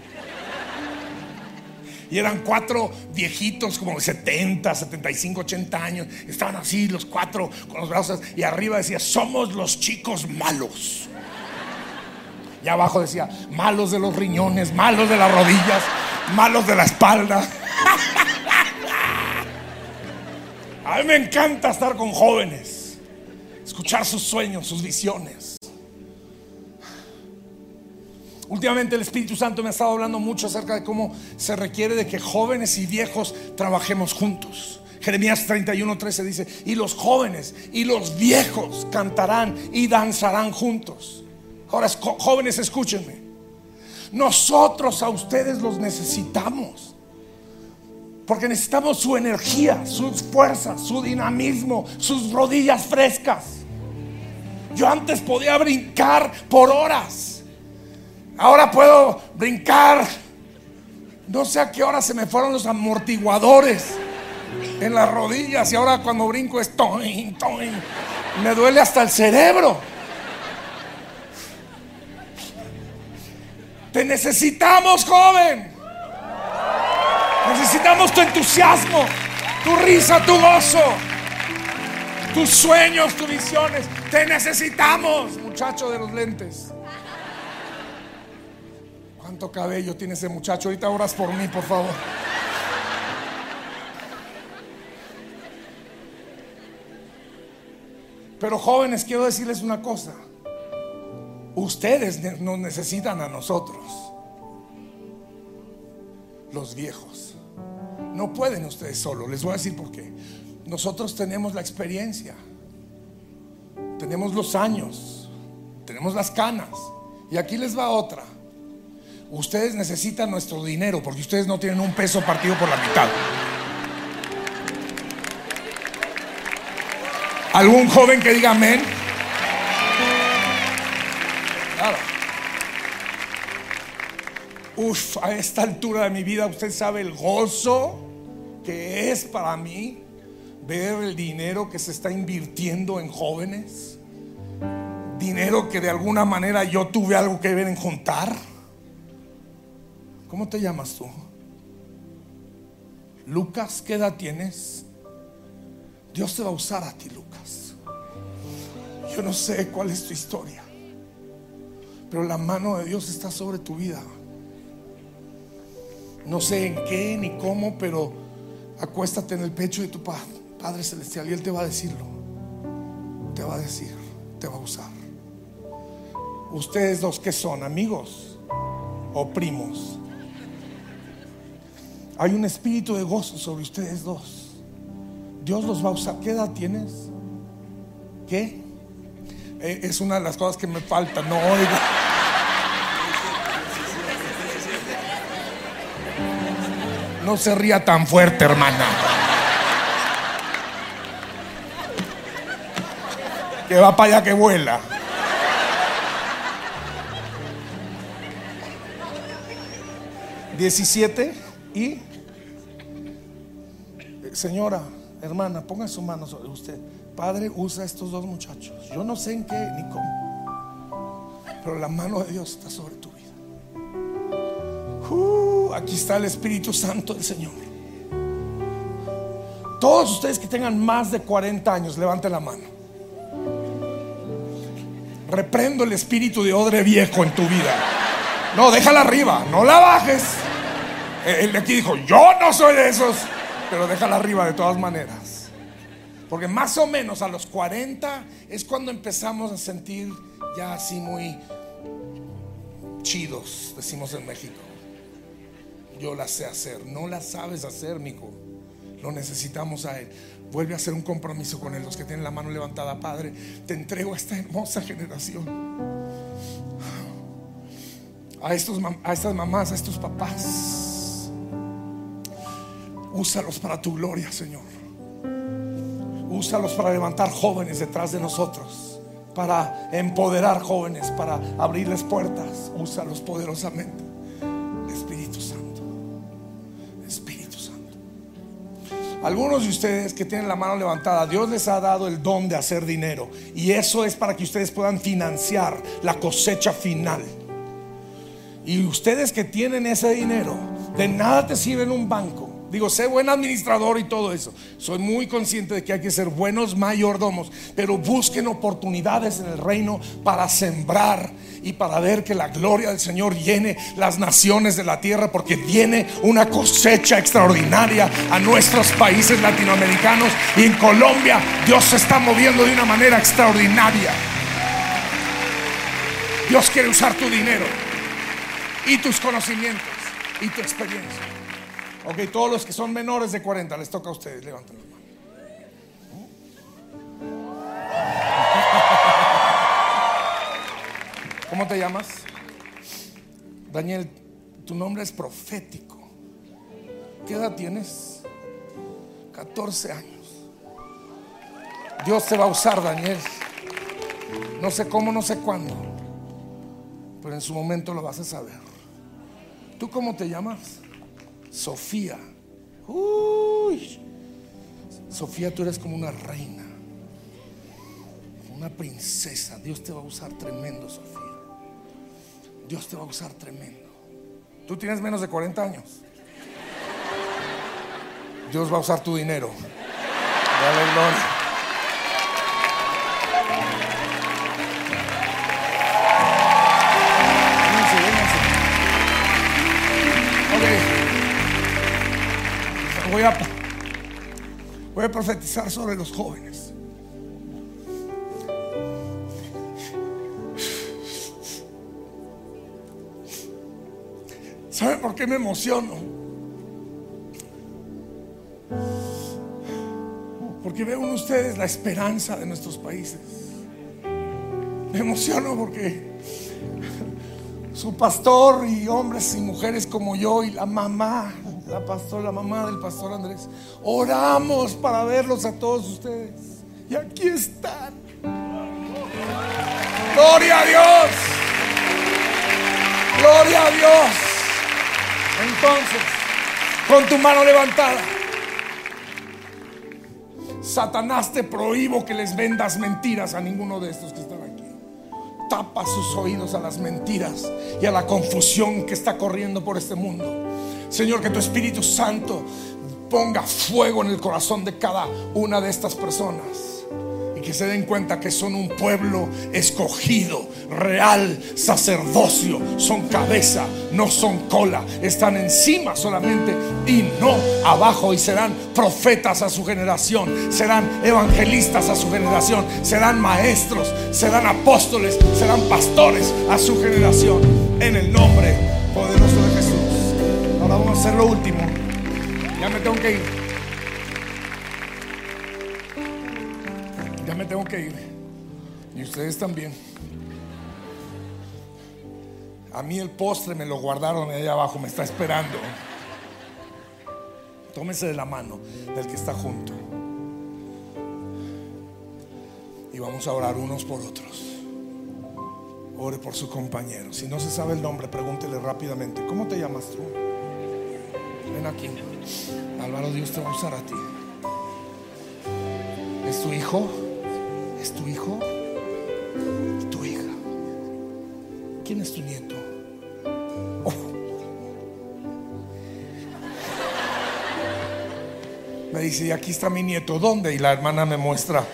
Y eran cuatro viejitos como de 70, 75, 80 años. Estaban así los cuatro con los brazos y arriba decía, somos los chicos malos. Y abajo decía, malos de los riñones, malos de las rodillas, malos de la espalda. A mí me encanta estar con jóvenes, escuchar sus sueños, sus visiones. Últimamente el Espíritu Santo me ha estado hablando mucho acerca de cómo se requiere de que jóvenes y viejos trabajemos juntos. Jeremías 31, 13 dice, y los jóvenes y los viejos cantarán y danzarán juntos. Ahora, jóvenes, escúchenme. Nosotros a ustedes los necesitamos. Porque necesitamos su energía, sus fuerzas, su dinamismo, sus rodillas frescas. Yo antes podía brincar por horas. Ahora puedo brincar. No sé a qué hora se me fueron los amortiguadores en las rodillas y ahora cuando brinco es toin, toin. Me duele hasta el cerebro. Te necesitamos, joven. Necesitamos tu entusiasmo, tu risa, tu gozo, tus sueños, tus visiones. Te necesitamos, muchacho de los lentes cabello tiene ese muchacho. Ahorita oras por mí, por favor. Pero jóvenes, quiero decirles una cosa. Ustedes nos necesitan a nosotros. Los viejos. No pueden ustedes solo Les voy a decir por qué. Nosotros tenemos la experiencia. Tenemos los años. Tenemos las canas. Y aquí les va otra. Ustedes necesitan nuestro dinero porque ustedes no tienen un peso partido por la mitad. ¿Algún joven que diga amén? Uf, a esta altura de mi vida usted sabe el gozo que es para mí ver el dinero que se está invirtiendo en jóvenes. Dinero que de alguna manera yo tuve algo que ver en juntar. ¿Cómo te llamas tú? Lucas, ¿qué edad tienes? Dios te va a usar a ti, Lucas. Yo no sé cuál es tu historia, pero la mano de Dios está sobre tu vida. No sé en qué ni cómo, pero acuéstate en el pecho de tu Padre Celestial y Él te va a decirlo. Te va a decir, te va a usar. Ustedes dos que son amigos o primos. Hay un espíritu de gozo sobre ustedes dos. Dios los va a usar. ¿Qué edad tienes? ¿Qué? Eh, es una de las cosas que me falta. No oiga. No se ría tan fuerte, hermana. Que va para allá que vuela. ¿17? Y señora, hermana, ponga su mano sobre usted. Padre, usa estos dos muchachos. Yo no sé en qué ni cómo, pero la mano de Dios está sobre tu vida. Uh, aquí está el Espíritu Santo del Señor. Todos ustedes que tengan más de 40 años, levanten la mano. Reprendo el espíritu de odre viejo en tu vida. No, déjala arriba, no la bajes. El de aquí dijo, yo no soy de esos pero déjala arriba de todas maneras. Porque más o menos a los 40 es cuando empezamos a sentir ya así muy chidos, decimos en México. Yo la sé hacer, no la sabes hacer, mijo. Lo necesitamos a Él. Vuelve a hacer un compromiso con Él. Los que tienen la mano levantada, Padre, te entrego a esta hermosa generación. A, estos, a estas mamás, a estos papás Úsalos para tu gloria, Señor. Úsalos para levantar jóvenes detrás de nosotros, para empoderar jóvenes, para abrirles puertas. Úsalos poderosamente. Espíritu Santo. Algunos de ustedes que tienen la mano levantada, Dios les ha dado el don de hacer dinero. Y eso es para que ustedes puedan financiar la cosecha final. Y ustedes que tienen ese dinero, de nada te sirve un banco Digo, sé buen administrador y todo eso. Soy muy consciente de que hay que ser buenos mayordomos, pero busquen oportunidades en el reino para sembrar y para ver que la gloria del Señor llene las naciones de la tierra, porque viene una cosecha extraordinaria a nuestros países latinoamericanos y en Colombia Dios se está moviendo de una manera extraordinaria. Dios quiere usar tu dinero y tus conocimientos y tu experiencia. Ok, todos los que son menores de 40, les toca a ustedes, levanten la mano. ¿Cómo te llamas? Daniel, tu nombre es profético. ¿Qué edad tienes? 14 años. Dios te va a usar, Daniel. No sé cómo, no sé cuándo, pero en su momento lo vas a saber. ¿Tú cómo te llamas? Sofía. Uy. Sofía, tú eres como una reina, una princesa. Dios te va a usar tremendo, Sofía. Dios te va a usar tremendo. Tú tienes menos de 40 años. Dios va a usar tu dinero. Dale gloria. Voy a, voy a profetizar sobre los jóvenes. ¿Sabe por qué me emociono? Porque veo en ustedes la esperanza de nuestros países. Me emociono porque su pastor y hombres y mujeres como yo y la mamá, la pastora, la mamá del pastor Andrés, oramos para verlos a todos ustedes. Y aquí están. Gloria a Dios. Gloria a Dios. Entonces, con tu mano levantada, Satanás te prohíbo que les vendas mentiras a ninguno de estos que están aquí. Tapa sus oídos a las mentiras y a la confusión que está corriendo por este mundo. Señor, que tu Espíritu Santo ponga fuego en el corazón de cada una de estas personas. Y que se den cuenta que son un pueblo escogido, real, sacerdocio, son cabeza, no son cola, están encima solamente y no abajo. Y serán profetas a su generación, serán evangelistas a su generación, serán maestros, serán apóstoles, serán pastores a su generación, en el nombre poderoso de. Vamos a hacer lo último, ya me tengo que ir. Ya me tengo que ir. Y ustedes también. A mí el postre me lo guardaron allá abajo, me está esperando. Tómese de la mano del que está junto. Y vamos a orar unos por otros. Ore por su compañero. Si no se sabe el nombre, pregúntele rápidamente. ¿Cómo te llamas tú? Ven aquí. Álvaro, Dios te va a usar a ti. ¿Es tu hijo? ¿Es tu hijo? ¿Tu hija? ¿Quién es tu nieto? Oh. Me dice, y aquí está mi nieto, ¿dónde? Y la hermana me muestra.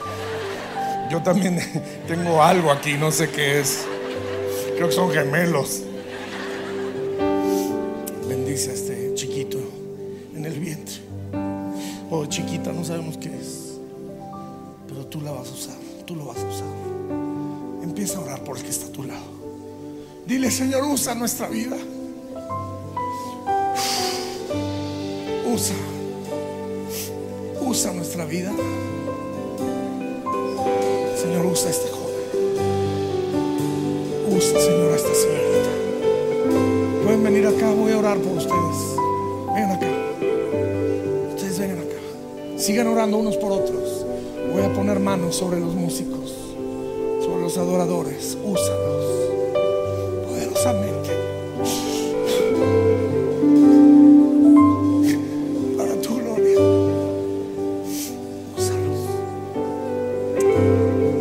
Yo también tengo algo aquí, no sé qué es. Creo que son gemelos. Señor, usa nuestra vida. Usa. Usa nuestra vida. Señor, usa este joven. Usa, Señor, a esta señorita. Pueden venir acá, voy a orar por ustedes. Vengan acá. Ustedes vengan acá. Sigan orando unos por otros. Voy a poner manos sobre los músicos, sobre los adoradores. Úsalos Para tu gloria.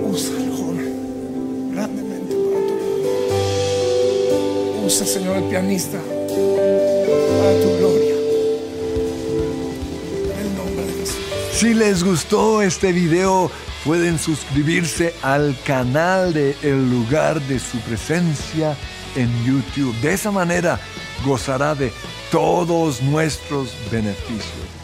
Úsalo, joven. Grandemente para tu gloria. Usa, Señor, el pianista. Para tu gloria. Si les gustó este video, pueden suscribirse al canal de El lugar de su presencia en YouTube. De esa manera gozará de todos nuestros beneficios.